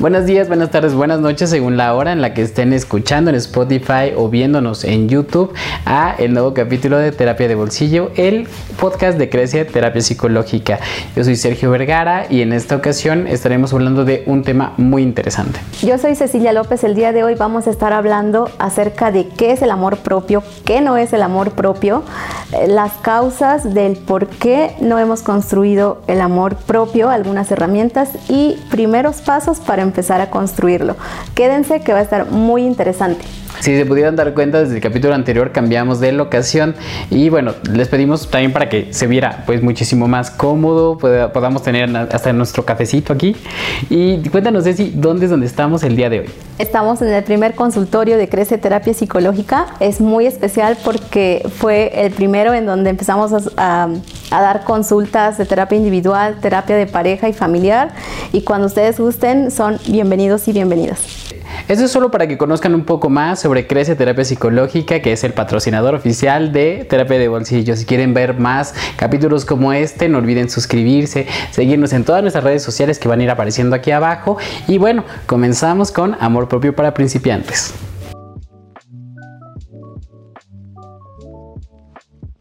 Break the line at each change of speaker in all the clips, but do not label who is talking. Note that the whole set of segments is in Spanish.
Buenos días, buenas tardes, buenas noches, según la hora en la que estén escuchando en Spotify o viéndonos en YouTube a el nuevo capítulo de Terapia de Bolsillo, el podcast de Crece Terapia Psicológica. Yo soy Sergio Vergara y en esta ocasión estaremos hablando de un tema muy interesante.
Yo soy Cecilia López. El día de hoy vamos a estar hablando acerca de qué es el amor propio, qué no es el amor propio, eh, las causas del por qué no hemos construido el amor propio, algunas herramientas y primeros pasos para empezar a construirlo. Quédense que va a estar muy interesante.
Si se pudieran dar cuenta, desde el capítulo anterior cambiamos de locación y bueno, les pedimos también para que se viera pues muchísimo más cómodo, podamos tener hasta nuestro cafecito aquí. Y cuéntanos, Ceci, ¿dónde es donde estamos el día de hoy?
Estamos en el primer consultorio de Crece Terapia Psicológica. Es muy especial porque fue el primero en donde empezamos a, a dar consultas de terapia individual, terapia de pareja y familiar. Y cuando ustedes gusten, son bienvenidos y bienvenidas.
Esto es solo para que conozcan un poco más sobre Crece Terapia Psicológica, que es el patrocinador oficial de Terapia de Bolsillo. Si quieren ver más capítulos como este, no olviden suscribirse, seguirnos en todas nuestras redes sociales que van a ir apareciendo aquí abajo. Y bueno, comenzamos con Amor Propio para Principiantes.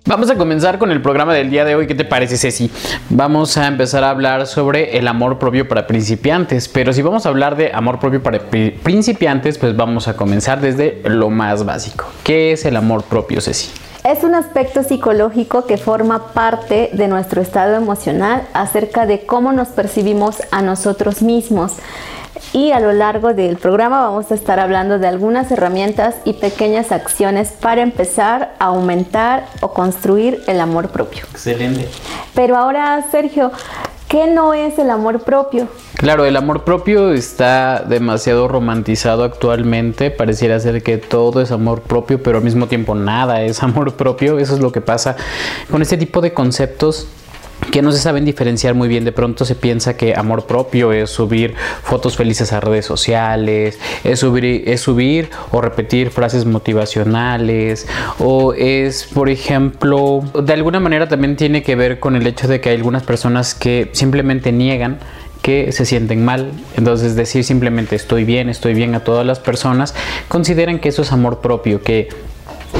Vamos a comenzar con el programa del día de hoy. ¿Qué te parece, Ceci? Vamos a empezar a hablar sobre el amor propio para principiantes. Pero si vamos a hablar de amor propio para principiantes, pues vamos a comenzar desde lo más básico. ¿Qué es el amor propio, Ceci?
Es un aspecto psicológico que forma parte de nuestro estado emocional acerca de cómo nos percibimos a nosotros mismos y a lo largo del programa vamos a estar hablando de algunas herramientas y pequeñas acciones para empezar a aumentar o construir el amor propio.
Excelente.
Pero ahora, Sergio, ¿qué no es el amor propio?
Claro, el amor propio está demasiado romantizado actualmente. Pareciera ser que todo es amor propio, pero al mismo tiempo nada es amor propio. Eso es lo que pasa con este tipo de conceptos que no se saben diferenciar muy bien. De pronto se piensa que amor propio es subir fotos felices a redes sociales, es subir, es subir o repetir frases motivacionales, o es, por ejemplo, de alguna manera también tiene que ver con el hecho de que hay algunas personas que simplemente niegan que se sienten mal. Entonces decir simplemente estoy bien, estoy bien a todas las personas, consideran que eso es amor propio, que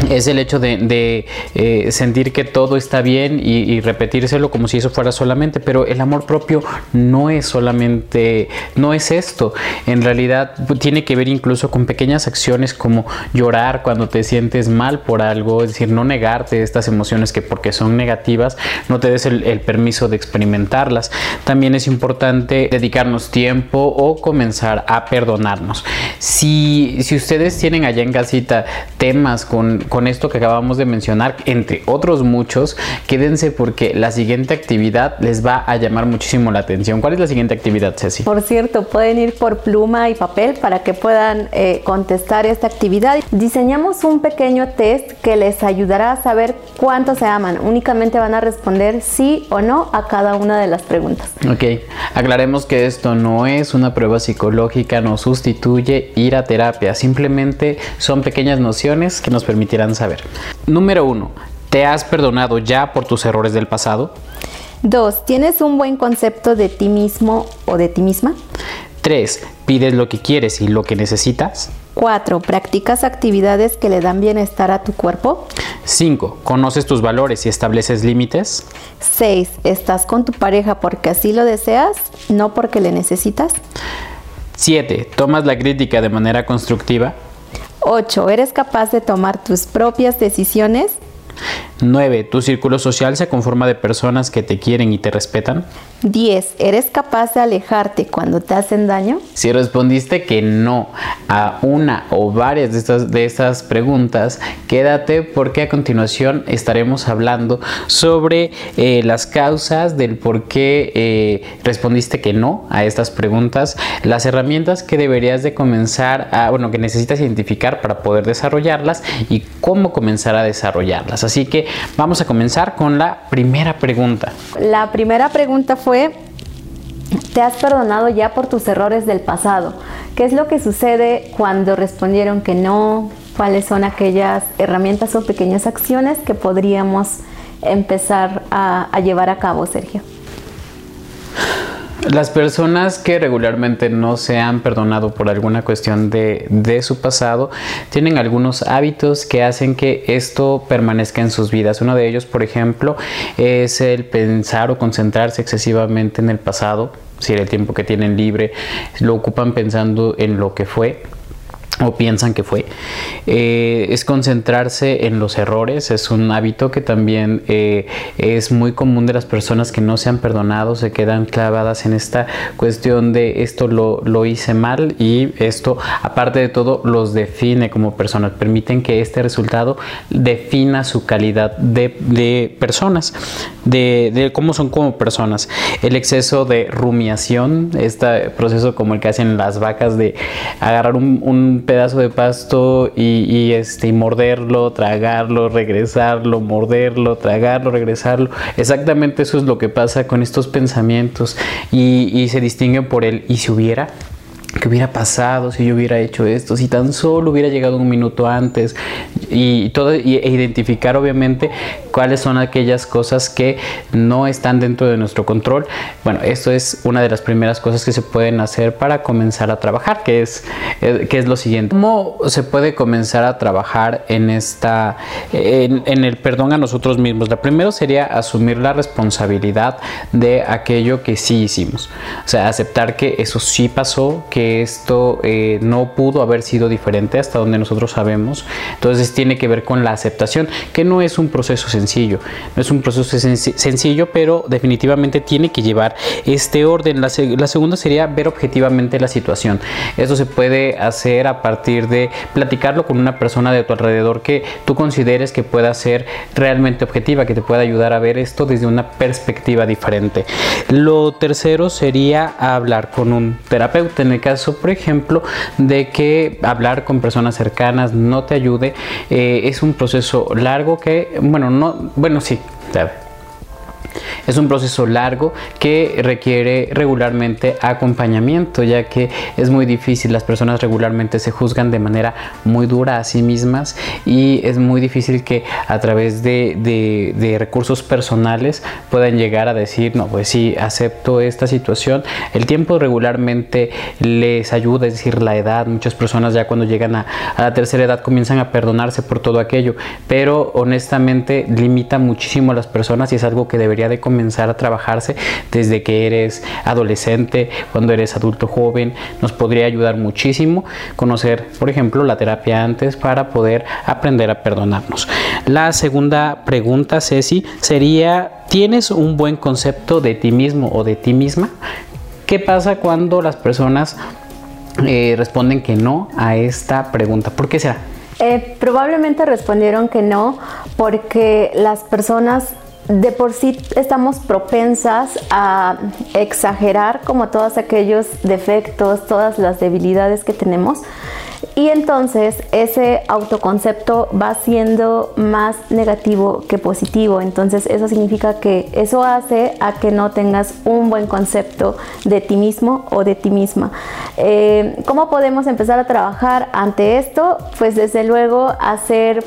es el hecho de, eh, sentir que todo está bien y, repetírselo como si eso fuera solamente, pero el amor propio no es solamente, no es esto, en realidad tiene que ver incluso con pequeñas acciones como llorar cuando te sientes mal por algo, es decir, no negarte estas emociones que porque son negativas no te des el, permiso de experimentarlas. También es importante dedicarnos tiempo o comenzar a perdonarnos. Si, si ustedes tienen allá en casita temas con con, esto que acabamos de mencionar, entre otros muchos, quédense porque la siguiente actividad les va a llamar muchísimo la atención. ¿Cuál es la siguiente actividad, Ceci?
Por cierto, pueden ir por pluma y papel para que puedan eh, contestar esta actividad. Diseñamos un pequeño test que les ayudará a saber cuánto se aman. Únicamente van a responder sí o no a cada una de las preguntas.
Ok, aclaremos que esto no es una prueba psicológica, no sustituye ir a terapia, simplemente son pequeñas nociones que nos permiten saber. Número uno, ¿te has perdonado ya por tus errores del pasado?
Dos, ¿tienes un buen concepto de ti mismo o de ti misma?
Tres, ¿pides lo que quieres y lo que necesitas?
4. ¿Practicas actividades que le dan bienestar a tu cuerpo?
5. ¿Conoces tus valores y estableces límites?
6. ¿Estás con tu pareja porque así lo deseas, no porque le necesitas?
7. ¿Tomas la crítica de manera constructiva?
8. ¿Eres capaz de tomar tus propias decisiones?
9. ¿Tu círculo social se conforma de personas que te quieren y te respetan?
10. ¿Eres capaz de alejarte cuando te hacen daño?
Si respondiste que no a una o varias de estas, de estas preguntas, quédate porque a continuación estaremos hablando sobre eh, las causas del por qué eh, respondiste que no a estas preguntas, las herramientas que deberías de comenzar a, bueno, que necesitas identificar para poder desarrollarlas y cómo comenzar a desarrollarlas. Así que vamos a comenzar con la primera pregunta.
La primera pregunta fue, ¿te has perdonado ya por tus errores del pasado? ¿Qué es lo que sucede cuando respondieron que no? ¿Cuáles son aquellas herramientas o pequeñas acciones que podríamos empezar a, llevar a cabo, Sergio?
Las personas que regularmente no se han perdonado por alguna cuestión de, de, su pasado tienen algunos hábitos que hacen que esto permanezca en sus vidas. Uno de ellos, por ejemplo, es el pensar o concentrarse excesivamente en el pasado. Si el tiempo que tienen libre lo ocupan pensando en lo que fue o piensan que fue, eh, es concentrarse en los errores, es un hábito que también eh, es muy común de las personas que no se han perdonado, se quedan clavadas en esta cuestión de esto lo, lo hice mal y esto aparte de todo los define como personas, permiten que este resultado defina su calidad de, de personas, de, de, cómo son como personas. El exceso de rumiación, este proceso como el que hacen las vacas de agarrar un, un pedazo de pasto y, este, y morderlo, tragarlo, regresarlo, morderlo, tragarlo, regresarlo. Exactamente eso es lo que pasa con estos pensamientos y, se distinguen por el y si hubiera ¿Qué hubiera pasado si yo hubiera hecho esto? Si tan solo hubiera llegado un minuto antes y todo e identificar obviamente cuáles son aquellas cosas que no están dentro de nuestro control. Bueno, esto es una de las primeras cosas que se pueden hacer para comenzar a trabajar, que es, eh, que es lo siguiente. ¿Cómo se puede comenzar a trabajar en esta en, en el perdón a nosotros mismos? La primero sería asumir la responsabilidad de aquello que sí hicimos. O sea, aceptar que eso sí pasó, que esto eh, no pudo haber sido diferente hasta donde nosotros sabemos. Entonces tiene que ver con la aceptación, que no es un proceso sencillo, no es un proceso sencillo, pero definitivamente tiene que llevar este orden. La, la segunda sería ver objetivamente la situación. Esto se puede hacer a partir de platicarlo con una persona de tu alrededor que tú consideres que pueda ser realmente objetiva, que te pueda ayudar a ver esto desde una perspectiva diferente. Lo tercero sería hablar con un terapeuta en el caso, por ejemplo, de que hablar con personas cercanas no te ayude, eh, es un proceso largo que, bueno, no, bueno, sí, es un proceso largo que requiere regularmente acompañamiento, ya que es muy difícil, las personas regularmente se juzgan de manera muy dura a sí mismas y es muy difícil que a través de, recursos personales puedan llegar a decir, no, pues sí, acepto esta situación. El tiempo regularmente les ayuda, es decir, la edad, muchas personas ya cuando llegan a, la tercera edad comienzan a perdonarse por todo aquello, pero honestamente limita muchísimo a las personas y es algo que debería de comenzar a trabajarse desde que eres adolescente, cuando eres adulto joven. Nos podría ayudar muchísimo conocer, por ejemplo, la terapia antes para poder aprender a perdonarnos. La segunda pregunta, Ceci, sería, ¿tienes un buen concepto de ti mismo o de ti misma? ¿Qué pasa cuando las personas eh, responden que no a esta pregunta? ¿Por qué será?
Eh, probablemente respondieron que no porque las personas de por sí estamos propensas a exagerar como todos aquellos defectos, todas las debilidades que tenemos. Y entonces ese autoconcepto va siendo más negativo que positivo. Entonces eso significa que eso hace a que no tengas un buen concepto de ti mismo o de ti misma. Eh, ¿Cómo podemos empezar a trabajar ante esto? Pues desde luego hacer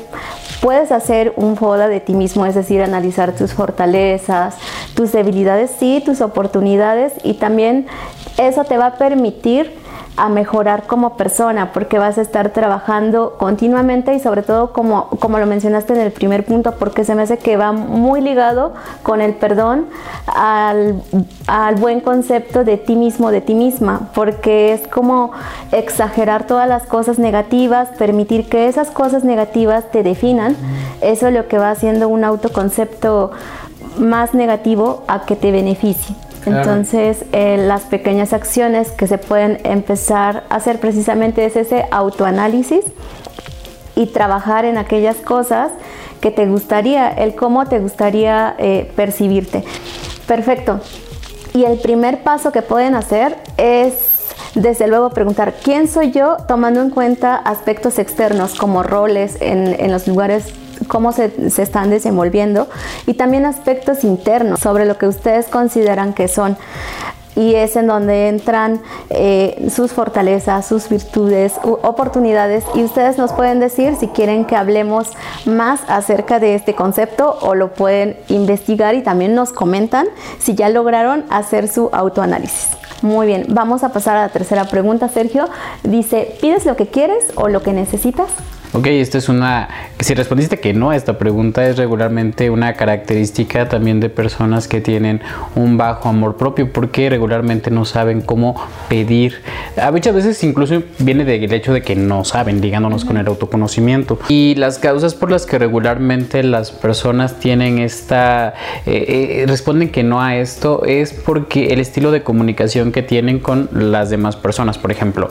Puedes hacer un FODA de ti mismo, es decir, analizar tus fortalezas, tus debilidades, sí, tus oportunidades y también eso te va a permitir a mejorar como persona, porque vas a estar trabajando continuamente y sobre todo como, como lo mencionaste en el primer punto, porque se me hace que va muy ligado con el perdón al, al buen concepto de ti mismo, de ti misma, porque es como exagerar todas las cosas negativas, permitir que esas cosas negativas te definan, eso es lo que va haciendo un autoconcepto más negativo a que te beneficie. Entonces, eh, las pequeñas acciones que se pueden empezar a hacer precisamente es ese autoanálisis y trabajar en aquellas cosas que te gustaría, el cómo te gustaría eh, percibirte. Perfecto. Y el primer paso que pueden hacer es desde luego preguntar quién soy yo tomando en cuenta aspectos externos como roles en, en los lugares cómo se, están desenvolviendo y también aspectos internos sobre lo que ustedes consideran que son y es en donde entran eh, sus fortalezas, sus virtudes, oportunidades y ustedes nos pueden decir si quieren que hablemos más acerca de este concepto o lo pueden investigar y también nos comentan si ya lograron hacer su autoanálisis. Muy bien, vamos a pasar a la tercera pregunta, Sergio. Dice, ¿pides lo que quieres o lo que necesitas?
Ok, esta es una... Si respondiste que no a esta pregunta, es regularmente una característica también de personas que tienen un bajo amor propio porque regularmente no saben cómo pedir. A muchas veces incluso viene del hecho de que no saben, ligándonos con el autoconocimiento. Y las causas por las que regularmente las personas tienen esta... Eh, eh, responden que no a esto es porque el estilo de comunicación que tienen con las demás personas. Por ejemplo,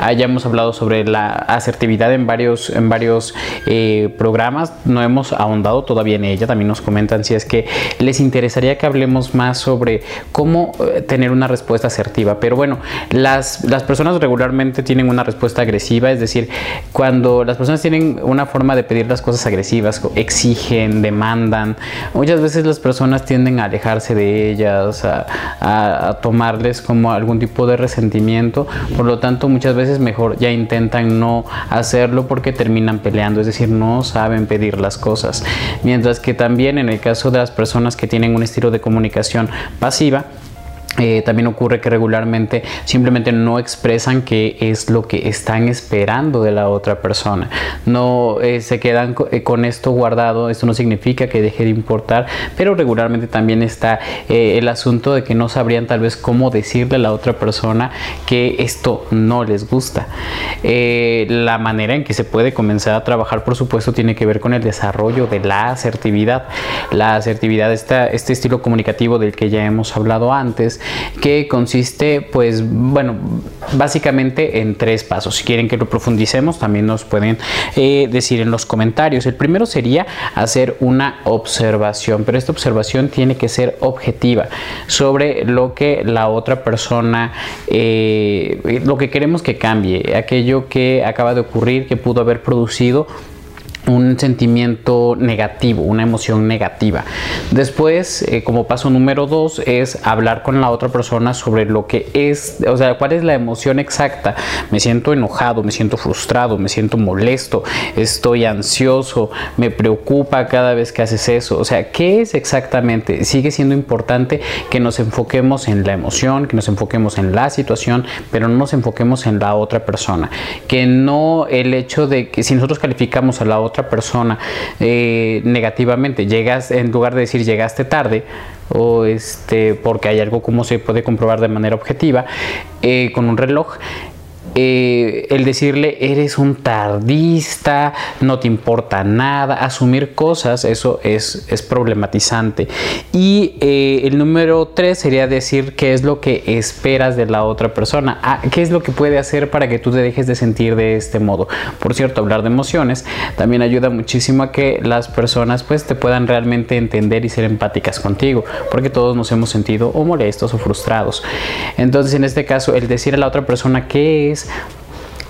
hayamos hablado sobre la asertividad en varios en varios eh, programas, no hemos ahondado todavía en ella, también nos comentan si es que les interesaría que hablemos más sobre cómo eh, tener una respuesta asertiva. Pero bueno, las, las personas regularmente tienen una respuesta agresiva, es decir, cuando las personas tienen una forma de pedir las cosas agresivas, exigen, demandan, muchas veces las personas tienden a alejarse de ellas, a, a tomarles como algún tipo de resentimiento, por lo tanto muchas veces mejor ya intentan no hacerlo porque terminan terminan peleando, es decir, no saben pedir las cosas. Mientras que también en el caso de las personas que tienen un estilo de comunicación pasiva, eh, también ocurre que regularmente simplemente no expresan qué es lo que están esperando de la otra persona. No eh, se quedan eh, con esto guardado. Esto no significa que deje de importar, pero regularmente también está el asunto de que no sabrían tal vez cómo decirle a la otra persona que esto no les gusta. la manera en que se puede comenzar a trabajar, por supuesto, tiene que ver con el desarrollo de la asertividad. La asertividad, está este estilo comunicativo del que ya hemos hablado antes, que consiste, pues, bueno, básicamente en tres pasos. Si quieren que lo profundicemos, también nos pueden eh, decir en los comentarios. El primero sería hacer una observación, pero esta observación tiene que ser objetiva sobre lo que la otra persona, eh, lo que queremos que cambie, aquello que acaba de ocurrir, que pudo haber producido un sentimiento negativo, una emoción negativa. Después, eh, como paso número dos, es hablar con la otra persona sobre lo que es, o sea, cuál es la emoción exacta. Me siento enojado, me siento frustrado, me siento molesto, estoy ansioso, me preocupa cada vez que haces eso. O sea, ¿qué es exactamente? Sigue siendo importante que nos enfoquemos en la emoción, que nos enfoquemos en la situación, pero no nos enfoquemos en la otra persona. Que no el hecho de que si nosotros calificamos a la otra otra persona eh, negativamente, llegas, en lugar de decir llegaste tarde, o este, porque hay algo como se puede comprobar de manera objetiva, eh, con un reloj, eh, el decirle eres un tardista, no te importa nada, asumir cosas, eso es, es problematizante. Y eh, el número tres sería decir qué es lo que esperas de la otra persona, ah, qué es lo que puede hacer para que tú te dejes de sentir de este modo. Por cierto, hablar de emociones también ayuda muchísimo a que las personas pues te puedan realmente entender y ser empáticas contigo, porque todos nos hemos sentido o molestos o frustrados. Entonces, en este caso, el decir a la otra persona qué es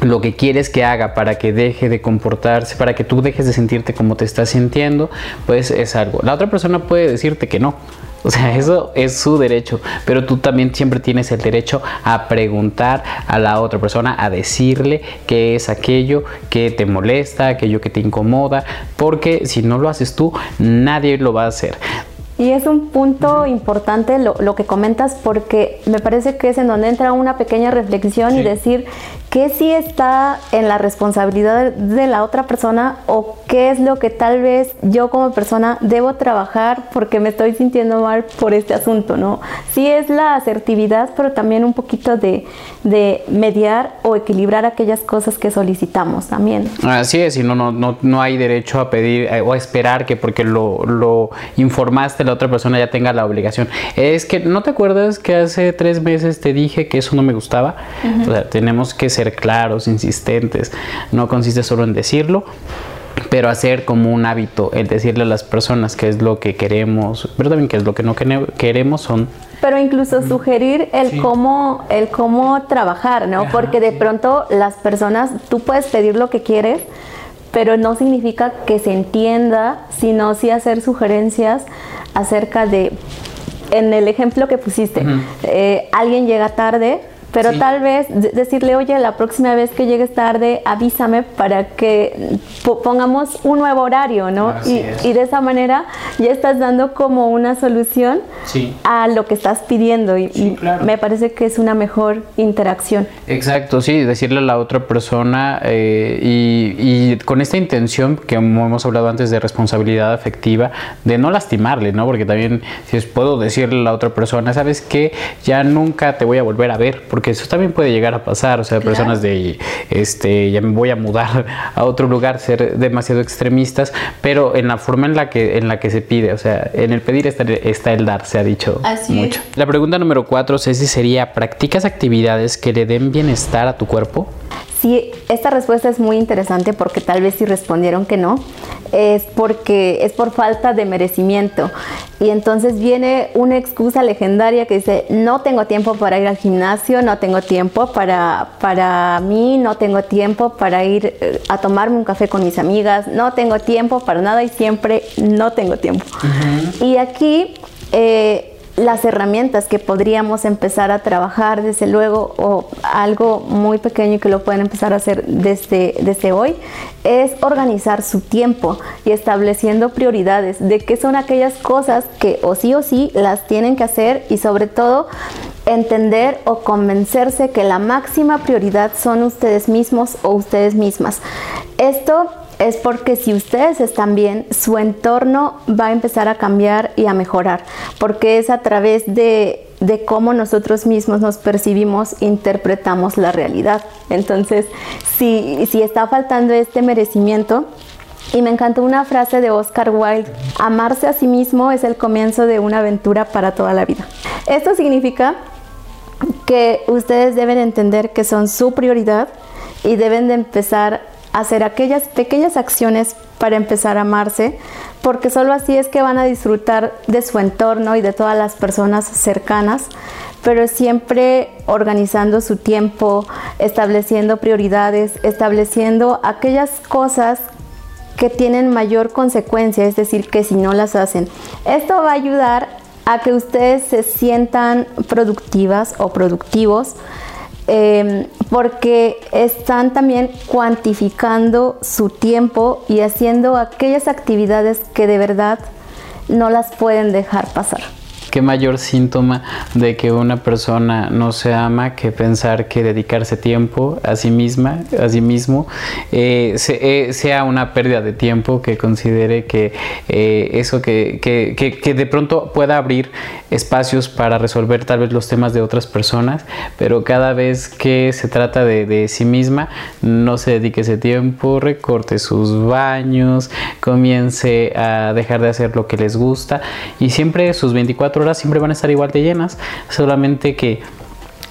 lo que quieres que haga para que deje de comportarse, para que tú dejes de sentirte como te estás sintiendo, pues es algo. La otra persona puede decirte que no. O sea, eso es su derecho, pero tú también siempre tienes el derecho a preguntar a la otra persona, a decirle qué es aquello que te molesta, aquello que te incomoda, porque si no lo haces tú, nadie lo va a hacer.
Y es un punto importante lo, lo, que comentas porque me parece que es en donde entra una pequeña reflexión y decir qué sí está en la responsabilidad de la otra persona o qué es lo que tal vez yo como persona debo trabajar porque me estoy sintiendo mal por este asunto, ¿no? Sí es la asertividad, pero también un poquito de, de mediar o equilibrar aquellas cosas que solicitamos también.
Así es, y no, no, no, no hay derecho a pedir eh, o a esperar que porque lo, lo informaste la otra persona ya tenga la obligación. Es que no te acuerdas que hace tres meses te dije que eso no me gustaba. O sea, tenemos que ser ser claros, insistentes. No consiste solo en decirlo, pero hacer como un hábito el decirle a las personas qué es lo que queremos, pero también qué es lo que no queremos son
pero incluso sugerir el cómo el cómo trabajar, ¿no? Porque de pronto las personas tú puedes pedir lo que quieres, pero no significa que se entienda, sino sí hacer sugerencias acerca de en el ejemplo que pusiste, eh, alguien llega tarde, pero tal vez decirle, oye, la próxima vez que llegues tarde, avísame para que pongamos un nuevo horario, ¿no? Y, y, de esa manera ya estás dando como una solución a lo que estás pidiendo y, me parece que es una mejor interacción.
Exacto, sí, decirle a la otra persona eh, y, con esta intención que hemos hablado antes de responsabilidad afectiva, de no lastimarle, ¿no? Porque también si puedo decirle a la otra persona, sabes que ya nunca te voy a volver a ver, porque eso también puede llegar a pasar, o sea, personas de, este, ya me voy a mudar a otro lugar, ser demasiado extremistas, pero en la forma en la que, en la que se pide, o sea, en el pedir está, está el dar, se ha dicho mucho. La pregunta número cuatro, Ceci, sería, ¿practicas actividades que le den bienestar a tu cuerpo?
Sí, esta respuesta es muy interesante porque tal vez si respondieron que no, es porque es por falta de merecimiento. Y entonces viene una excusa legendaria que dice, no tengo tiempo para ir al gimnasio, no tengo tiempo para, para mí, no tengo tiempo para ir eh, a tomarme un café con mis amigas, no tengo tiempo para nada y siempre no tengo tiempo. Y aquí... Eh, las herramientas que podríamos empezar a trabajar desde luego o algo muy pequeño que lo pueden empezar a hacer desde, desde hoy es organizar su tiempo y estableciendo prioridades de qué son aquellas cosas que o sí o sí las tienen que hacer y sobre todo entender o convencerse que la máxima prioridad son ustedes mismos o ustedes mismas. Esto es porque si ustedes están bien, su entorno va a empezar a cambiar y a mejorar, porque es a través de, cómo nosotros mismos nos percibimos, interpretamos la realidad. Entonces, si, si está faltando este merecimiento, y me encantó una frase de Oscar Wilde, amarse a sí mismo es el comienzo de una aventura para toda la vida. Esto significa que ustedes deben entender que son su prioridad y deben de empezar hacer aquellas pequeñas acciones para empezar a amarse, porque solo así es que van a disfrutar de su entorno y de todas las personas cercanas, pero siempre organizando su tiempo, estableciendo prioridades, estableciendo aquellas cosas que tienen mayor consecuencia, es decir, que si no las hacen. Esto va a ayudar a que ustedes se sientan productivas o productivos Em, porque están también cuantificando su tiempo y haciendo aquellas actividades que de verdad no las pueden dejar pasar.
Qué mayor síntoma de que una persona no se ama que pensar que dedicarse tiempo a sí misma, a sí mismo, eh, eh, sea una pérdida de tiempo, que considere que eh, eso que, que, que, de pronto pueda abrir espacios para resolver tal vez los temas de otras personas, pero cada vez que se trata de, de sí misma, no se dedique ese tiempo, recorte sus baños, comience a dejar de hacer lo que les gusta y siempre sus 24 horas siempre van a estar igual de llenas, solamente que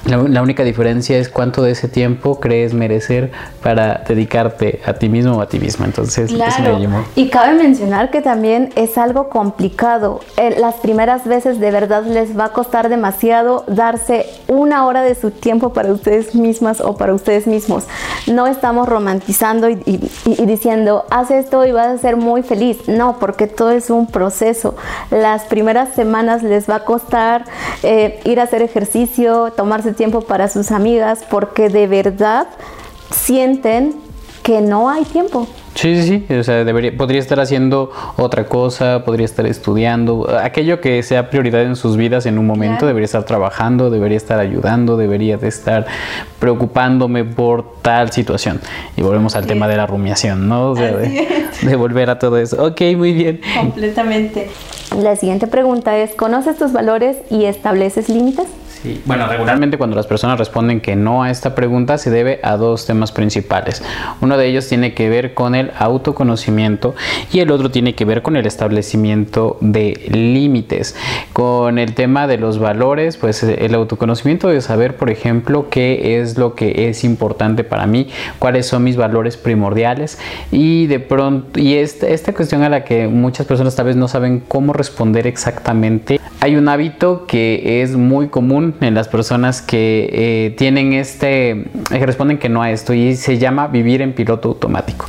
la, única diferencia es cuánto de ese tiempo crees merecer para dedicarte a ti mismo o a ti misma. Entonces,
claro. y cabe mencionar que también es algo complicado. Eh, las primeras veces de verdad les va a costar demasiado darse una hora de su tiempo para ustedes mismas o para ustedes mismos. No estamos romantizando y, diciendo, haz esto y vas a ser muy feliz. No, porque todo es un proceso. Las primeras semanas les va a costar eh, ir a hacer ejercicio, tomarse tiempo para sus amigas porque de verdad sienten que no hay tiempo.
Sí, sí, sí, o sea, debería, podría estar haciendo otra cosa, podría estar estudiando, aquello que sea prioridad en sus vidas en un momento, debería estar trabajando, debería estar ayudando, debería de estar preocupándome por tal situación. Y volvemos al tema de la rumiación, ¿no? de, de volver a todo eso. Ok, muy bien.
Completamente. La siguiente pregunta es, ¿conoces tus valores y estableces límites?
Bueno, regularmente cuando las personas responden que no a esta pregunta se debe a dos temas principales. Uno de ellos tiene que ver con el autoconocimiento y el otro tiene que ver con el establecimiento de límites. Con el tema de los valores, pues el autoconocimiento de saber, por ejemplo, qué es lo que es importante para mí, cuáles son mis valores primordiales y de pronto, y esta, esta cuestión a la que muchas personas tal vez no saben cómo responder exactamente, hay un hábito que es muy común en las personas que eh, tienen este, que responden que no a esto y se llama vivir en piloto automático.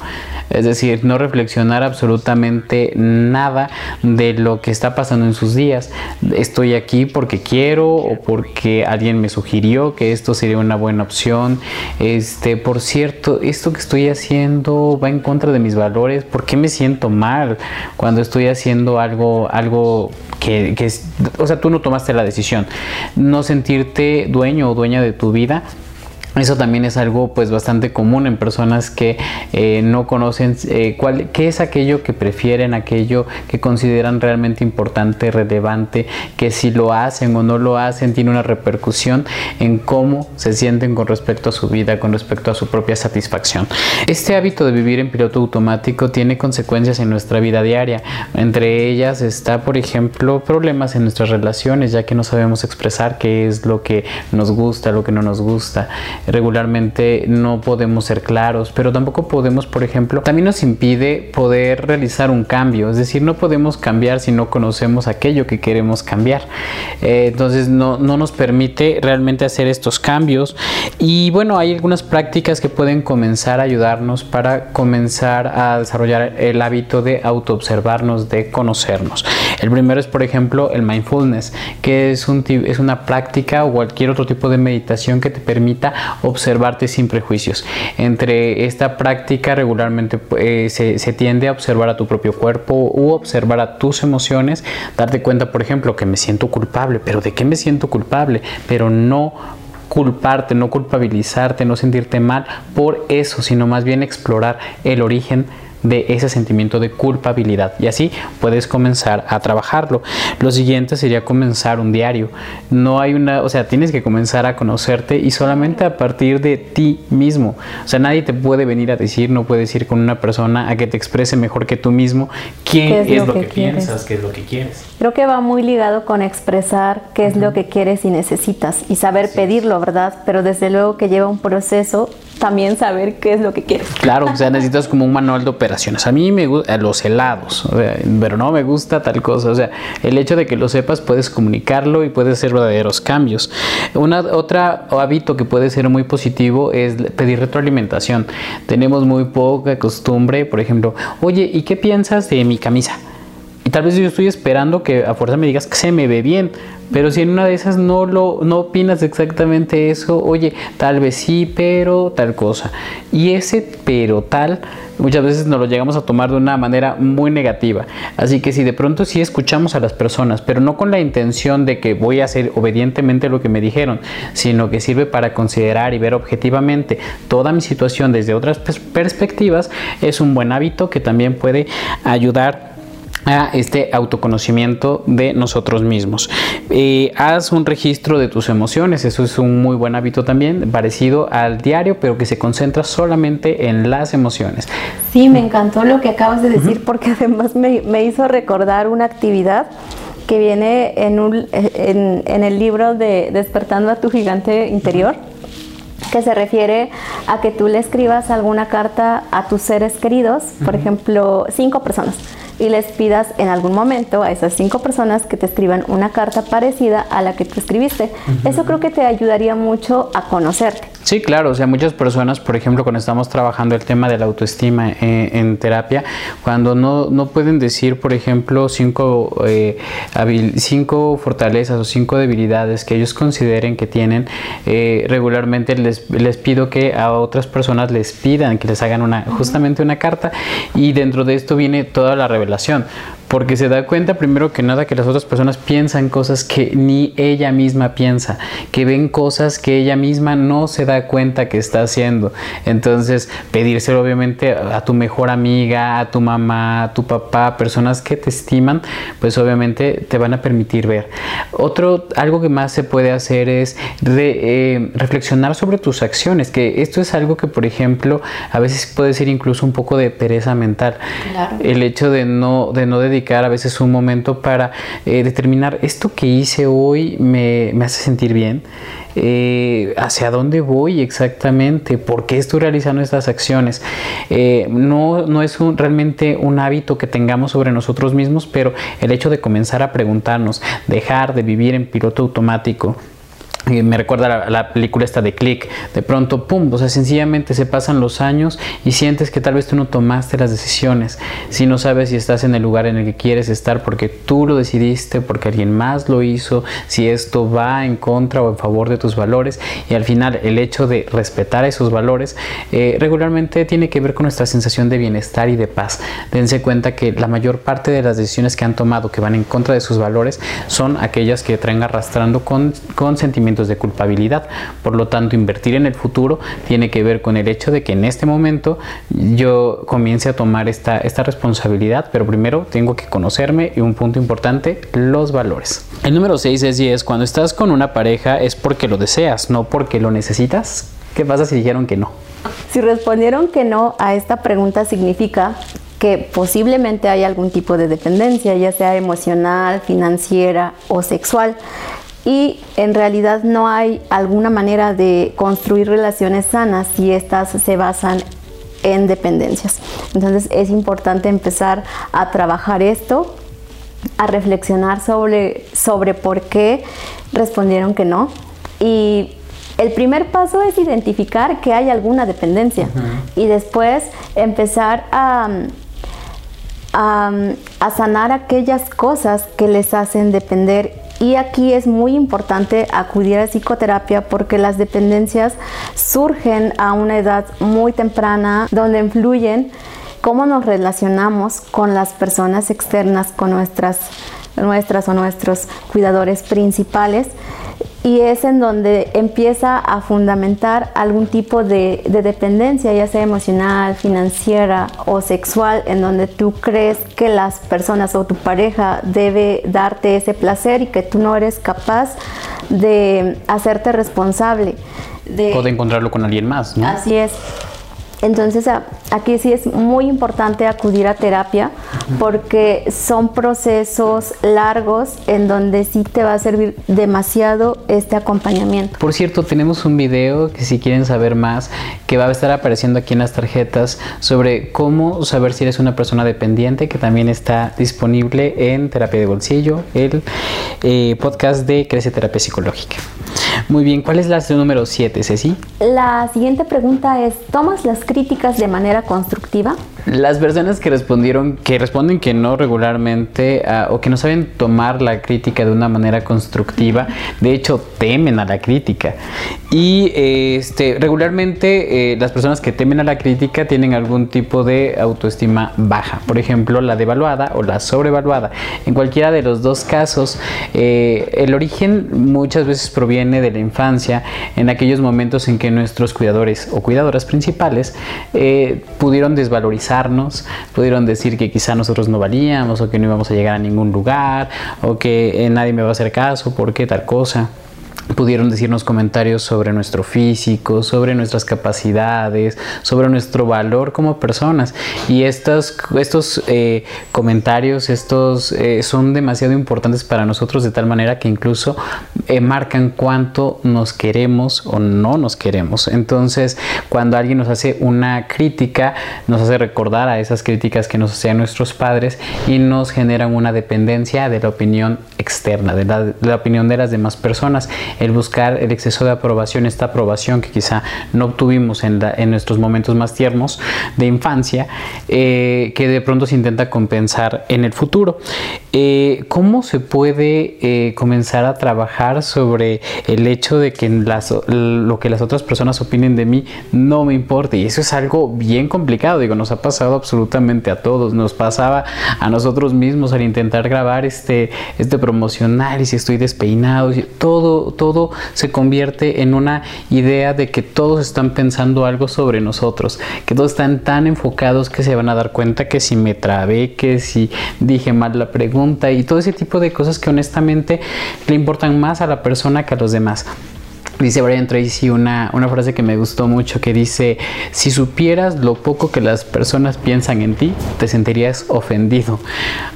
Es decir, no reflexionar absolutamente nada de lo que está pasando en sus días. Estoy aquí porque quiero o porque alguien me sugirió que esto sería una buena opción. Este, por cierto, esto que estoy haciendo va en contra de mis valores. ¿Por qué me siento mal cuando estoy haciendo algo, algo que, que es, o sea, tú no tomaste la decisión? No sentirte dueño o dueña de tu vida eso también es algo pues bastante común en personas que eh, no conocen eh, cuál, qué es aquello que prefieren, aquello que consideran realmente importante, relevante, que si lo hacen o no lo hacen tiene una repercusión en cómo se sienten con respecto a su vida, con respecto a su propia satisfacción. Este hábito de vivir en piloto automático tiene consecuencias en nuestra vida diaria. Entre ellas está, por ejemplo, problemas en nuestras relaciones, ya que no sabemos expresar qué es lo que nos gusta, lo que no nos gusta regularmente no podemos ser claros, pero tampoco podemos, por ejemplo, también nos impide poder realizar un cambio, es decir, no podemos cambiar si no conocemos aquello que queremos cambiar. Eh, entonces no, no nos permite realmente hacer estos cambios y bueno, hay algunas prácticas que pueden comenzar a ayudarnos para comenzar a desarrollar el hábito de autoobservarnos, de conocernos. El primero es, por ejemplo, el mindfulness, que es, un, es una práctica o cualquier otro tipo de meditación que te permita observarte sin prejuicios. Entre esta práctica regularmente eh, se, tiende a observar a tu propio cuerpo u observar a tus emociones, darte cuenta, por ejemplo, que me siento culpable, pero ¿de qué me siento culpable? Pero no culparte, no culpabilizarte, no sentirte mal por eso, sino más bien explorar el origen de ese sentimiento de culpabilidad y así puedes comenzar a trabajarlo. Lo siguiente sería comenzar un diario. No hay una, o sea, tienes que comenzar a conocerte y solamente a partir de ti mismo. O sea, nadie te puede venir a decir, no puedes ir con una persona a que te exprese mejor que tú mismo qué, es, lo, que, piensas, qué es lo que quieres.
Creo que va muy ligado con expresar qué es lo que quieres y necesitas y saber pedirlo, ¿verdad? Pero desde luego que lleva un proceso también saber qué es lo que quieres.
Claro, o sea, necesitas como un manual de operaciones. A mí me gustan los helados, pero no me gusta tal cosa. O sea, el hecho de que lo sepas puedes comunicarlo y puedes hacer verdaderos cambios. Una otra hábito que puede ser muy positivo es pedir retroalimentación. Tenemos muy poca costumbre, por ejemplo, oye, ¿y qué piensas de mi camisa? Tal vez yo estoy esperando que a fuerza me digas que se me ve bien, pero si en una de esas no lo no opinas exactamente eso, oye, tal vez sí, pero tal cosa. Y ese pero tal muchas veces nos lo llegamos a tomar de una manera muy negativa. Así que si de pronto sí escuchamos a las personas, pero no con la intención de que voy a hacer obedientemente lo que me dijeron, sino que sirve para considerar y ver objetivamente toda mi situación desde otras perspectivas, es un buen hábito que también puede ayudar a este autoconocimiento de nosotros mismos. Eh, haz un registro de tus emociones, eso es un muy buen hábito también, parecido al diario, pero que se concentra solamente en las emociones.
Sí, me encantó lo que acabas de decir porque además me, hizo recordar una actividad que viene en, un, en, en el libro de Despertando a tu gigante interior que se refiere a que tú le escribas alguna carta a tus seres queridos, por ejemplo, cinco personas y les pidas en algún momento a esas cinco personas que te escriban una carta parecida a la que tú escribiste. Eso creo que te ayudaría mucho a conocerte.
Sí, claro, o sea, muchas personas, por ejemplo, cuando estamos trabajando el tema de la autoestima eh, en terapia, cuando no, no, pueden decir, por ejemplo, cinco, eh, cinco fortalezas o cinco debilidades que ellos consideren que tienen, eh, regularmente les, les, pido que a otras personas les pidan que les hagan una, justamente una carta y dentro de esto viene toda la revelación porque se da cuenta primero que nada que las otras personas piensan cosas que ni ella misma piensa, que ven cosas que ella misma no se da cuenta que está haciendo. Entonces, pedírselo obviamente a tu mejor amiga, a tu mamá, a tu papá, personas que te estiman, pues obviamente te van a permitir ver. Otro, algo que más se puede hacer es eh, reflexionar sobre tus acciones, que esto es algo que, por ejemplo, a veces puede ser incluso un poco de pereza mental. El hecho de no, de no dedicar a veces un momento para eh, determinar esto que hice hoy me, hace sentir bien. Eh, hacia dónde voy exactamente, por qué estoy realizando estas acciones. Eh, no, no es realmente un hábito que tengamos sobre nosotros mismos, pero el hecho de comenzar a preguntarnos, dejar de vivir en piloto automático, me recuerda la, película esta de Click, de pronto, pum, o sea, sencillamente se pasan los años y sientes que tal vez tú no tomaste las decisiones, si no sabes si estás en el lugar en el que quieres estar porque tú lo decidiste, porque alguien más lo hizo, si esto va en contra o en favor de tus valores y al final el hecho de respetar esos valores eh, regularmente tiene que ver con nuestra sensación de bienestar y de paz. Dense cuenta que la mayor parte de las decisiones que han tomado que van en contra de sus valores son aquellas que traen arrastrando con, con sentimientos de culpabilidad. Por lo tanto, invertir en el futuro tiene que ver con el hecho de que en este momento yo comience a tomar esta, esta responsabilidad, pero primero tengo que conocerme y un punto importante, los valores. El número 6 es 10. Cuando estás con una pareja es porque lo deseas, no porque lo necesitas. ¿Qué pasa si dijeron que no?
Si respondieron que no a esta pregunta significa que posiblemente hay algún tipo de dependencia, ya sea emocional, financiera o sexual y en realidad no hay alguna manera de construir relaciones sanas si estas se basan en dependencias. Entonces es importante empezar a trabajar esto, a reflexionar sobre, sobre por qué respondieron que no. Y el primer paso es identificar que hay alguna dependencia y después empezar a, a, a sanar aquellas cosas que les hacen depender y aquí es muy importante acudir a psicoterapia porque las dependencias surgen a una edad muy temprana donde influyen cómo nos relacionamos con las personas externas, con nuestras, nuestras o nuestros cuidadores principales y es en donde empieza a fundamentar algún tipo de, dependencia, ya sea emocional, financiera o sexual, en donde tú crees que las personas o tu pareja debe darte ese placer y que tú no eres capaz de hacerte responsable.
De, o de encontrarlo con alguien más. ¿no?
Así es. Entonces aquí sí es muy importante acudir a terapia porque son procesos largos en donde sí te va a servir demasiado este acompañamiento.
Por cierto, tenemos un video que si quieren saber más, que va a estar apareciendo aquí en las tarjetas sobre cómo saber si eres una persona dependiente, que también está disponible en Terapia de Bolsillo, el eh, podcast de Crece Terapia Psicológica. Muy bien, ¿cuál es la número 7, Ceci?
La siguiente pregunta es, ¿tomas las críticas de manera constructiva?
Las personas que respondieron, que responden que no regularmente ah, o que no saben tomar la crítica de una manera constructiva, de hecho temen a la crítica. Y este, regularmente eh, las personas que temen a la crítica tienen algún tipo de autoestima baja, por ejemplo la devaluada o la sobrevaluada. En cualquiera de los dos casos, eh, el origen muchas veces proviene de la infancia, en aquellos momentos en que nuestros cuidadores o cuidadoras principales eh, pudieron desvalorizar pudieron decir que quizá nosotros no valíamos o que no íbamos a llegar a ningún lugar o que eh, nadie me va a hacer caso, ¿por qué tal cosa? Pudieron decirnos comentarios sobre nuestro físico, sobre nuestras capacidades, sobre nuestro valor como personas. Y estos, estos eh, comentarios, estos eh, son demasiado importantes para nosotros de tal manera que incluso eh, marcan cuánto nos queremos o no nos queremos. Entonces, cuando alguien nos hace una crítica, nos hace recordar a esas críticas que nos hacían nuestros padres y nos generan una dependencia de la opinión externa, de la opinión de las demás personas el buscar el exceso de aprobación, esta aprobación que quizá no obtuvimos en, en nuestros momentos más tiernos de infancia, eh, que de pronto se intenta compensar en el futuro. Eh, ¿Cómo se puede eh, comenzar a trabajar sobre el hecho de que lo que las otras personas opinen de mí no me importe? Y eso es algo bien complicado, digo, nos ha pasado absolutamente a todos, nos pasaba a nosotros mismos al intentar grabar este, este promocional y si estoy despeinado, todo, todo se convierte en una idea de que todos están pensando algo sobre nosotros, que todos están tan enfocados que se van a dar cuenta que si me trabé, que si dije mal la pregunta y todo ese tipo de cosas que honestamente le importan más a la persona que a los demás. Dice Brian Tracy una, una, frase que me gustó mucho que dice, si supieras lo poco que las personas piensan en ti, te sentirías ofendido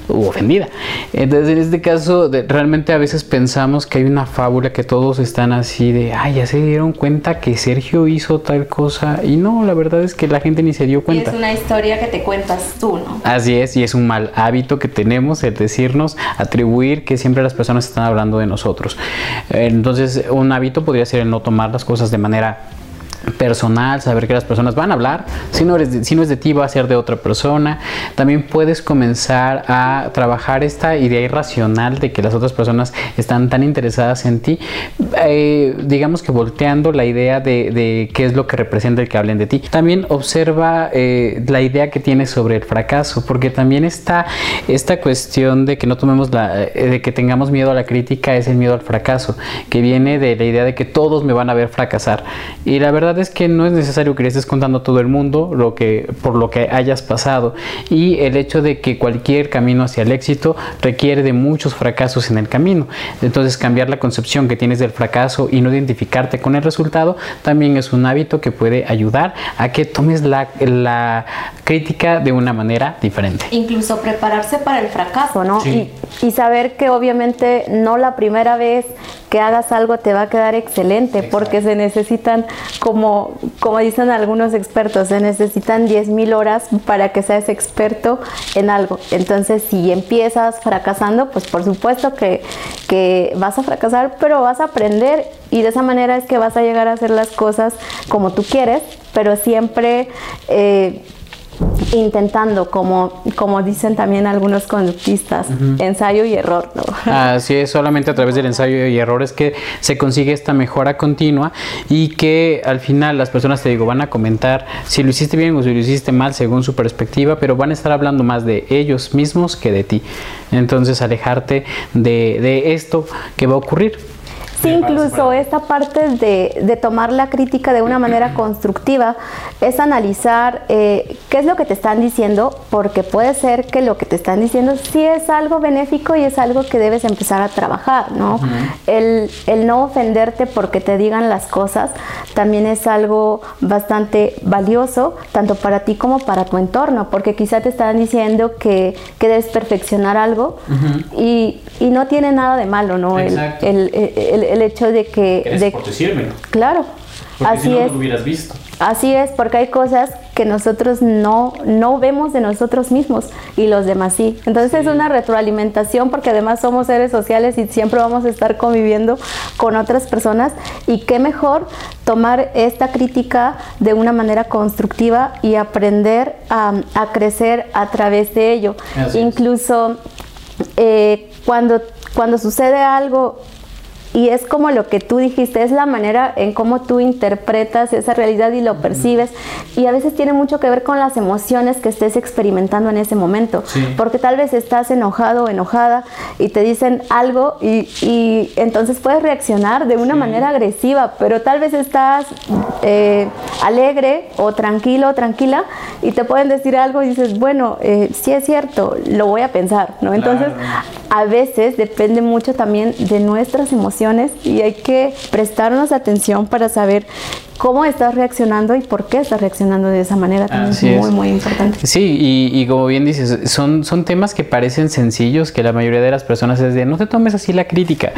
u ofendida. Entonces en este caso realmente a veces pensamos que hay una fábula que todos están así de, ay, ya se dieron cuenta que Sergio hizo tal cosa y no, la verdad es que la gente ni se dio cuenta.
Y es una historia que te cuentas tú, ¿no?
Así es, y es un mal hábito que tenemos el decirnos, atribuir que siempre las personas están hablando de nosotros. Entonces un hábito podría ser el no tomar las cosas de manera personal, saber que las personas van a hablar, si no, si no es de ti va a ser de otra persona. También puedes comenzar a trabajar esta idea irracional de que las otras personas están tan interesadas en ti, eh, digamos que volteando la idea de, qué es lo que representa el que hablen de ti. También observa eh, la idea que tienes sobre el fracaso, porque también está esta cuestión de que no tomemos la, eh, de que tengamos miedo a la crítica, es el miedo al fracaso, que viene de la idea de que todos me van a ver fracasar. Y la verdad es que no es necesario que le estés contando a todo el mundo lo que, por lo que hayas pasado y el hecho de que cualquier camino hacia el éxito requiere de muchos fracasos en el camino. Entonces cambiar la concepción que tienes del fracaso y no identificarte con el resultado también es un hábito que puede ayudar a que tomes la, la crítica de una manera diferente.
Incluso prepararse para el fracaso, ¿no? Y, y saber que obviamente no la primera vez que hagas algo te va a quedar excelente porque se necesitan, como, como dicen algunos expertos, se necesitan 10.000 horas para que seas experto en algo. Entonces, si empiezas fracasando, pues por supuesto que, que vas a fracasar, pero vas a aprender y de esa manera es que vas a llegar a hacer las cosas como tú quieres, pero siempre... Eh, intentando, como, como dicen también algunos conductistas, ensayo y error. ¿no?
Así es, solamente a través del ensayo y error es que se consigue esta mejora continua y que al final las personas, te digo, van a comentar si lo hiciste bien o si lo hiciste mal según su perspectiva, pero van a estar hablando más de ellos mismos que de ti. Entonces, alejarte de, de esto que va a ocurrir
Sí, incluso esta parte de, tomar la crítica de una manera constructiva es analizar eh, qué es lo que te están diciendo, porque puede ser que lo que te están diciendo sí es algo benéfico y es algo que debes empezar a trabajar, ¿no? el, el no ofenderte porque te digan las cosas también es algo bastante valioso, tanto para ti como para tu entorno, porque quizá te están diciendo que, que debes perfeccionar algo y, y, no tiene nada de malo, ¿no? El, el, el, hecho de que...
de, por decírmelo.
Claro.
Porque así si no, es. lo hubieras visto.
Así es, porque hay cosas que nosotros no, no vemos de nosotros mismos y los demás sí. Entonces es una retroalimentación porque además somos seres sociales y siempre vamos a estar conviviendo con otras personas y qué mejor tomar esta crítica de una manera constructiva y aprender a, crecer a través de ello. Incluso eh, cuando, cuando sucede algo y es como lo que tú dijiste, es la manera en cómo tú interpretas esa realidad y lo percibes. Y a veces tiene mucho que ver con las emociones que estés experimentando en ese momento, porque tal vez estás enojado o enojada y te dicen algo y, y entonces puedes reaccionar de una manera agresiva, pero tal vez estás eh, alegre o tranquilo o tranquila y te pueden decir algo y dices, bueno, eh, sí es cierto, lo voy a pensar, ¿no? Entonces, a veces depende mucho también de nuestras emociones y hay que prestarnos atención para saber cómo estás reaccionando y por qué estás reaccionando de esa manera también es muy, muy importante.
Sí, y, como bien dices, son, son temas que parecen sencillos, que la mayoría de las personas es de no te tomes así la crítica.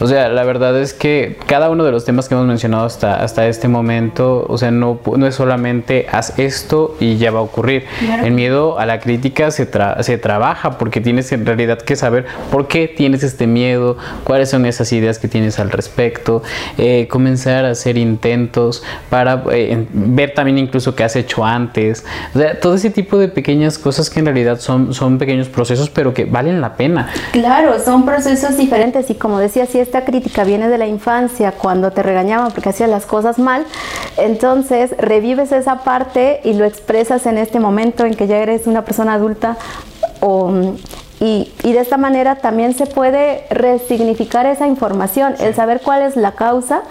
O sea, la verdad es que cada uno de los temas que hemos mencionado hasta, hasta este momento, o sea, no, no es solamente haz esto y ya va a ocurrir. El miedo a la crítica se, se trabaja porque tienes en realidad que saber por qué tienes este miedo, cuáles son esas ideas que tienes al respecto, eh, comenzar a hacer intentos para eh, ver también incluso qué has hecho antes. O todo ese tipo de pequeñas cosas que en realidad son, son pequeños procesos, pero que valen la pena.
Claro, son procesos diferentes y como decía, si esta crítica viene de la infancia, cuando te regañaban porque hacías las cosas mal, entonces revives esa parte y lo expresas en este momento en que ya eres una persona adulta y, y, de esta manera también se puede resignificar esa información, el saber cuál es la causa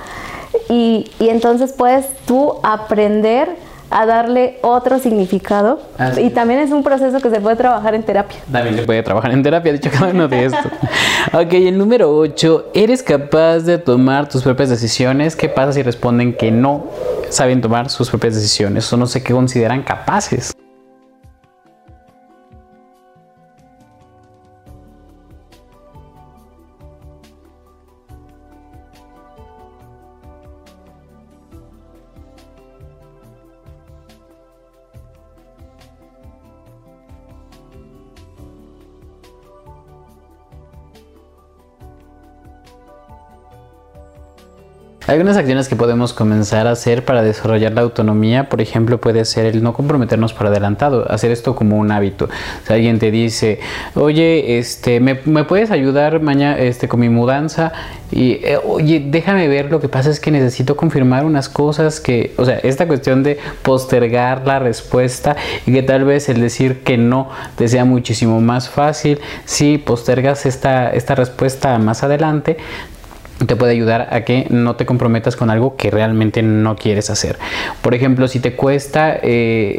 y, entonces puedes tú aprender a darle otro significado. y también es un proceso que se puede trabajar en terapia.
También se puede trabajar en terapia, dicho cada uno de esto. ok, el número 8, ¿eres capaz de tomar tus propias decisiones? ¿Qué pasa si responden que no saben tomar sus propias decisiones o no sé qué consideran capaces? Algunas acciones que podemos comenzar a hacer para desarrollar la autonomía, por ejemplo, puede ser el no comprometernos por adelantado, hacer esto como un hábito. Si alguien te dice, oye, este, ¿me, puedes ayudar mañana este, con mi mudanza? Y, eh, oye, déjame ver, lo que pasa es que necesito confirmar unas cosas que, o sea, esta cuestión de postergar la respuesta y que tal vez el decir que no te sea muchísimo más fácil si postergas esta, esta respuesta más adelante, te puede ayudar a que no te comprometas con algo que realmente no quieres hacer. Por ejemplo, si te cuesta, eh,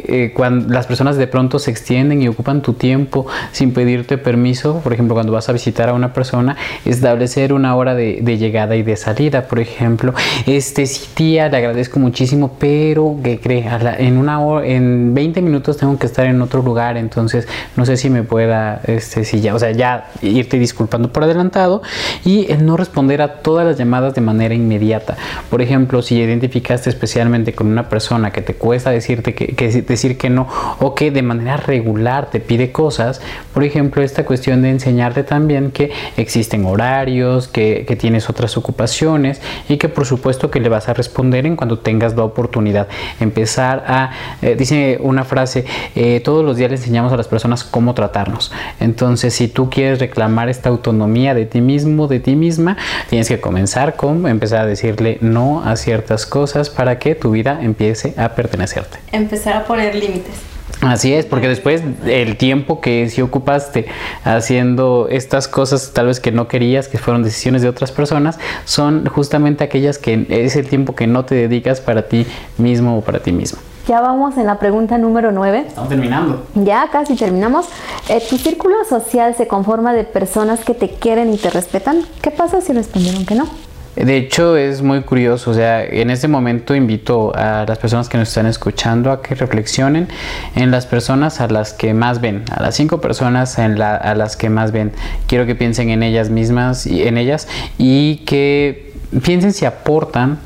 eh, cuando las personas de pronto se extienden y ocupan tu tiempo sin pedirte permiso, por ejemplo, cuando vas a visitar a una persona, establecer una hora de, llegada y de salida, por ejemplo, este sí tía, le agradezco muchísimo, pero que cree, en una hora, en 20 minutos tengo que estar en otro lugar, entonces no sé si me pueda, este, si ya, o sea, ya irte disculpando por adelantado y no responder a todas las llamadas de manera inmediata. Por ejemplo, si identificaste especialmente con una persona que te cuesta decirte que, decir que no o que de manera regular te pide cosas, por ejemplo, esta cuestión de enseñarte también que existen horarios, que, tienes otras ocupaciones y que por supuesto que le vas a responder en cuando tengas la oportunidad. Empezar a, eh, dice una frase, eh, todos los días le enseñamos a las personas cómo tratarnos. Entonces, si tú quieres reclamar esta autonomía de ti mismo, de ti misma, tienes que comenzar con empezar a decirle no a ciertas cosas para que tu vida empiece a pertenecerte.
Empezar a poner límites.
Así es, porque después el tiempo que si ocupaste haciendo estas cosas tal vez que no querías, que fueron decisiones de otras personas, son justamente aquellas que es el tiempo que no te dedicas para ti mismo o para ti mismo.
Ya vamos en la pregunta número 9.
Estamos terminando.
Ya casi terminamos. Eh, ¿Tu círculo social se conforma de personas que te quieren y te respetan? ¿Qué pasa si respondieron que no?
De hecho, es muy curioso. O sea, en este momento invito a las personas que nos están escuchando a que reflexionen en las personas a las que más ven, a las cinco personas en la, a las que más ven. Quiero que piensen en ellas mismas y en ellas y que piensen si aportan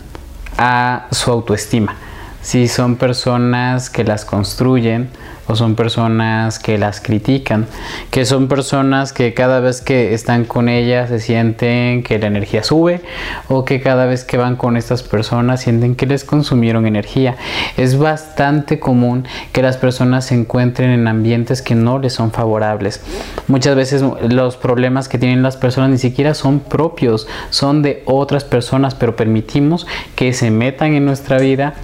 a su autoestima si son personas que las construyen o son personas que las critican, que son personas que cada vez que están con ellas se sienten que la energía sube o que cada vez que van con estas personas sienten que les consumieron energía. Es bastante común que las personas se encuentren en ambientes que no les son favorables. Muchas veces los problemas que tienen las personas ni siquiera son propios, son de otras personas, pero permitimos que se metan en nuestra vida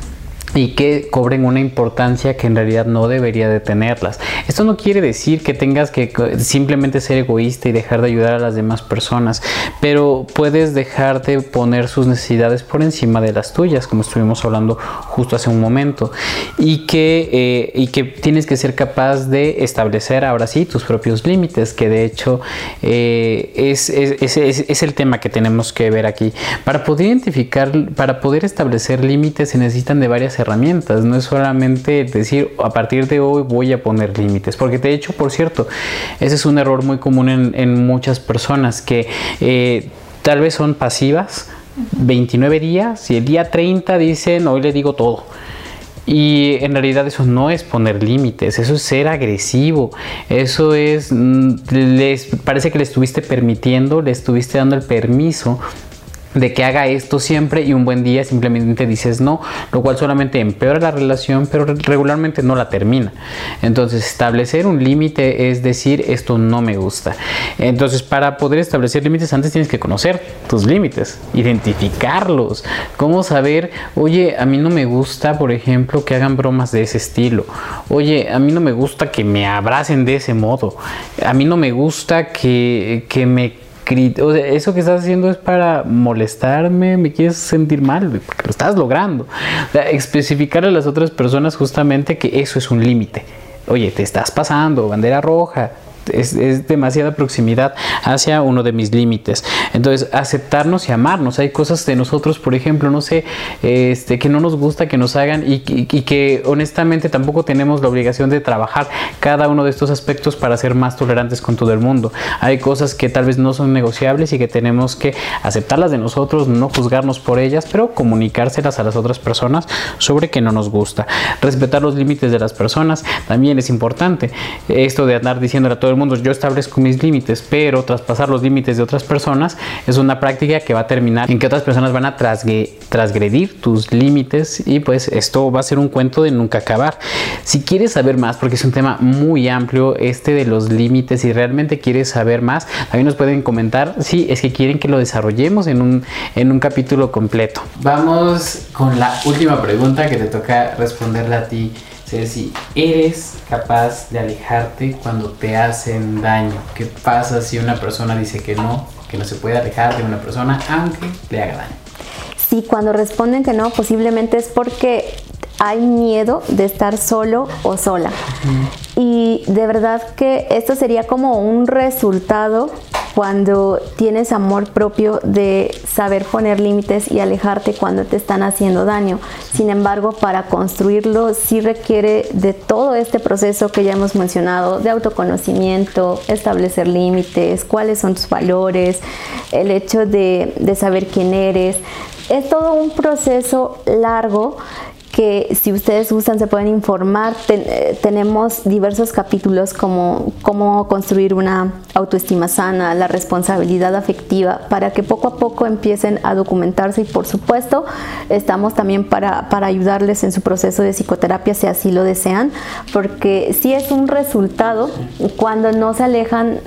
y que cobren una importancia que en realidad no debería de tenerlas. Esto no quiere decir que tengas que simplemente ser egoísta y dejar de ayudar a las demás personas, pero puedes dejar de poner sus necesidades por encima de las tuyas, como estuvimos hablando justo hace un momento, y que, eh, y que tienes que ser capaz de establecer ahora sí tus propios límites, que de hecho eh, es, es, es, es el tema que tenemos que ver aquí. Para poder identificar, para poder establecer límites se necesitan de varias herramientas, no es solamente decir a partir de hoy voy a poner límites, porque de hecho, por cierto, ese es un error muy común en, muchas personas que eh, tal vez son pasivas, 29 días y el día 30 dicen hoy le digo todo. Y en realidad eso no es poner límites, eso es ser agresivo, eso es, mm, les parece que le estuviste permitiendo, le estuviste dando el permiso de que haga esto siempre y un buen día simplemente dices no, lo cual solamente empeora la relación, pero regularmente no la termina. Entonces, establecer un límite es decir, esto no me gusta. Entonces, para poder establecer límites, antes tienes que conocer tus límites, identificarlos, cómo saber, oye, a mí no me gusta, por ejemplo, que hagan bromas de ese estilo. Oye, a mí no me gusta que me abracen de ese modo. A mí no me gusta que, que me eso que estás haciendo es para molestarme, me quieres sentir mal, porque lo estás logrando. Especificar a las otras personas justamente que eso es un límite. Oye, te estás pasando, bandera roja, es, demasiada proximidad hacia uno de mis límites. Entonces, aceptarnos y amarnos. Hay cosas de nosotros, por ejemplo, no sé, este, que no nos gusta que nos hagan y, que honestamente tampoco tenemos la obligación de trabajar cada uno de estos aspectos para ser más tolerantes con todo el mundo. Hay cosas que tal vez no son negociables y que tenemos que aceptarlas de nosotros, no juzgarnos por ellas, pero comunicárselas a las otras personas sobre que no nos gusta. Respetar los límites de las personas también es importante. Esto de andar diciéndole a todo el mundo yo establezco mis límites, pero traspasar los límites de otras personas es una práctica que va a terminar en que otras personas van a transgredir tus límites y pues esto va a ser un cuento de nunca acabar. Si quieres saber más, porque es un tema muy amplio este de los límites y realmente quieres saber más, también nos pueden comentar si es que quieren que lo desarrollemos en un, en un capítulo completo. Vamos con la última pregunta que te toca responderla a ti si ¿eres capaz de alejarte cuando te hacen daño? ¿Qué pasa si una persona dice que no, que no se puede alejar de una persona aunque le haga daño?
Sí, cuando responden que no, posiblemente es porque hay miedo de estar solo o sola. Y de verdad que esto sería como un resultado cuando tienes amor propio de saber poner límites y alejarte cuando te están haciendo daño. Sin embargo, para construirlo sí requiere de todo este proceso que ya hemos mencionado, de autoconocimiento, establecer límites, cuáles son tus valores, el hecho de, de saber quién eres. Es todo un proceso largo que si ustedes gustan se pueden informar. Eh, tenemos diversos capítulos como cómo construir una autoestima sana, la responsabilidad afectiva, para que poco a poco empiecen a documentarse y por supuesto estamos también para, para ayudarles en su proceso de psicoterapia si así lo desean, porque si es un resultado cuando no se alejan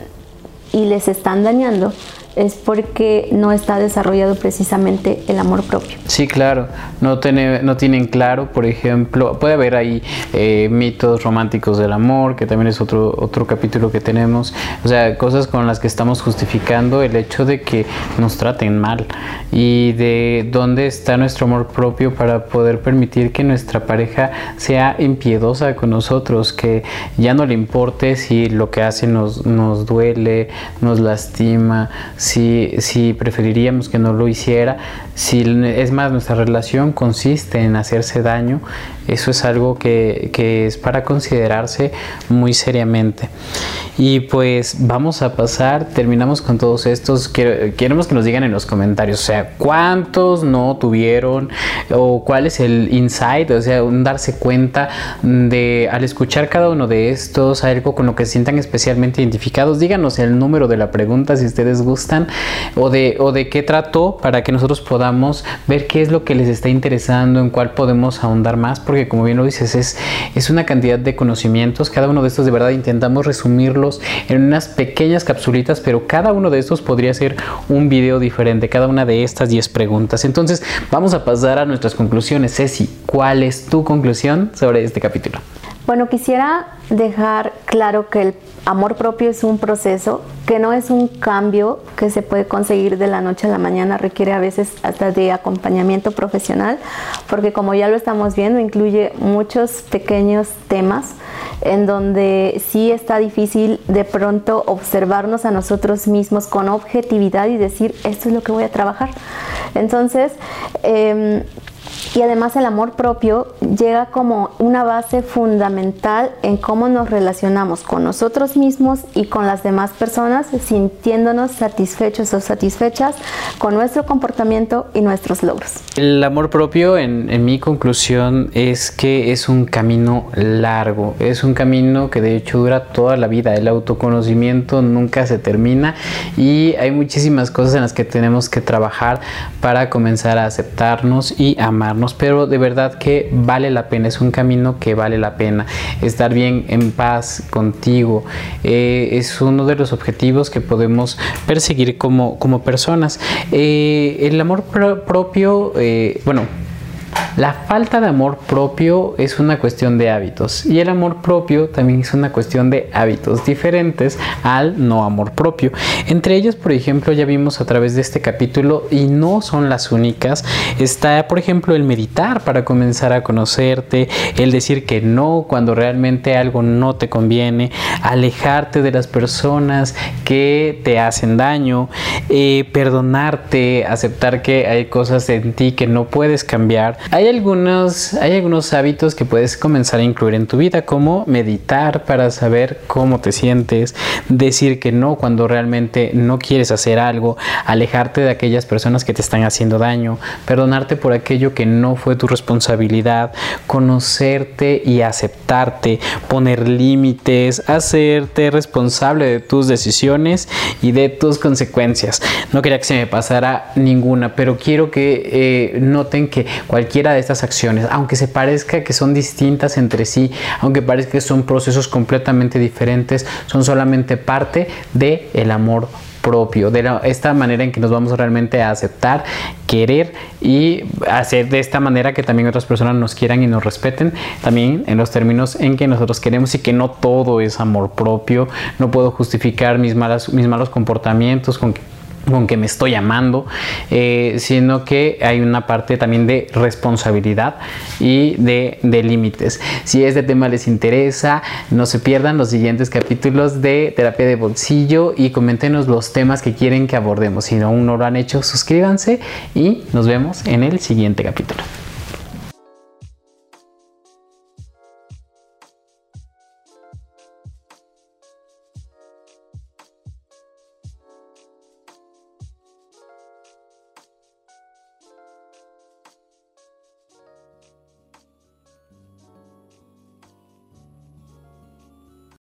y les están dañando es porque no está desarrollado precisamente el amor propio.
Sí, claro, no, tiene, no tienen claro, por ejemplo, puede haber ahí eh, mitos románticos del amor, que también es otro, otro capítulo que tenemos, o sea, cosas con las que estamos justificando el hecho de que nos traten mal y de dónde está nuestro amor propio para poder permitir que nuestra pareja sea impiedosa con nosotros, que ya no le importe si lo que hace nos, nos duele, nos lastima, si, si preferiríamos que no lo hiciera, si es más nuestra relación consiste en hacerse daño, eso es algo que, que es para considerarse muy seriamente. Y pues vamos a pasar, terminamos con todos estos. queremos que nos digan en los comentarios, o sea, cuántos no tuvieron o cuál es el insight, o sea, darse cuenta de al escuchar cada uno de estos, algo con lo que se sientan especialmente identificados. Díganos el número de la pregunta si ustedes gustan o de, o de qué trató para que nosotros podamos ver qué es lo que les está interesando, en cuál podemos ahondar más, porque como bien lo dices, es, es una cantidad de conocimientos. Cada uno de estos de verdad intentamos resumirlo en unas pequeñas capsulitas, pero cada uno de estos podría ser un video diferente, cada una de estas 10 preguntas. Entonces, vamos a pasar a nuestras conclusiones. Ceci, ¿cuál es tu conclusión sobre este capítulo?
Bueno, quisiera dejar claro que el amor propio es un proceso, que no es un cambio que se puede conseguir de la noche a la mañana, requiere a veces hasta de acompañamiento profesional, porque como ya lo estamos viendo, incluye muchos pequeños temas en donde sí está difícil de pronto observarnos a nosotros mismos con objetividad y decir, esto es lo que voy a trabajar. Entonces, eh, y además el amor propio llega como una base fundamental en cómo nos relacionamos con nosotros mismos y con las demás personas, sintiéndonos satisfechos o satisfechas con nuestro comportamiento y nuestros logros.
El amor propio, en, en mi conclusión, es que es un camino largo, es un camino que de hecho dura toda la vida. El autoconocimiento nunca se termina y hay muchísimas cosas en las que tenemos que trabajar para comenzar a aceptarnos y pero de verdad que vale la pena, es un camino que vale la pena. Estar bien en paz contigo eh, es uno de los objetivos que podemos perseguir como, como personas. Eh, el amor propio, eh, bueno, La falta de amor propio es una cuestión de hábitos y el amor propio también es una cuestión de hábitos diferentes al no amor propio. Entre ellos, por ejemplo, ya vimos a través de este capítulo y no son las únicas, está por ejemplo el meditar para comenzar a conocerte, el decir que no cuando realmente algo no te conviene, alejarte de las personas que te hacen daño, eh, perdonarte, aceptar que hay cosas en ti que no puedes cambiar. Algunos, hay algunos hábitos que puedes comenzar a incluir en tu vida, como meditar para saber cómo te sientes, decir que no cuando realmente no quieres hacer algo, alejarte de aquellas personas que te están haciendo daño, perdonarte por aquello que no fue tu responsabilidad, conocerte y aceptarte, poner límites, hacerte responsable de tus decisiones y de tus consecuencias. No quería que se me pasara ninguna, pero quiero que eh, noten que cualquiera de estas acciones, aunque se parezca que son distintas entre sí, aunque parezca que son procesos completamente diferentes, son solamente parte del el amor propio, de esta manera en que nos vamos realmente a aceptar, querer y hacer de esta manera que también otras personas nos quieran y nos respeten, también en los términos en que nosotros queremos y que no todo es amor propio, no puedo justificar mis, malas, mis malos comportamientos con con que me estoy amando, eh, sino que hay una parte también de responsabilidad y de, límites. Si este tema les interesa, no se pierdan los siguientes capítulos de terapia de bolsillo y coméntenos los temas que quieren que abordemos. Si aún no lo han hecho, suscríbanse y nos vemos en el siguiente capítulo.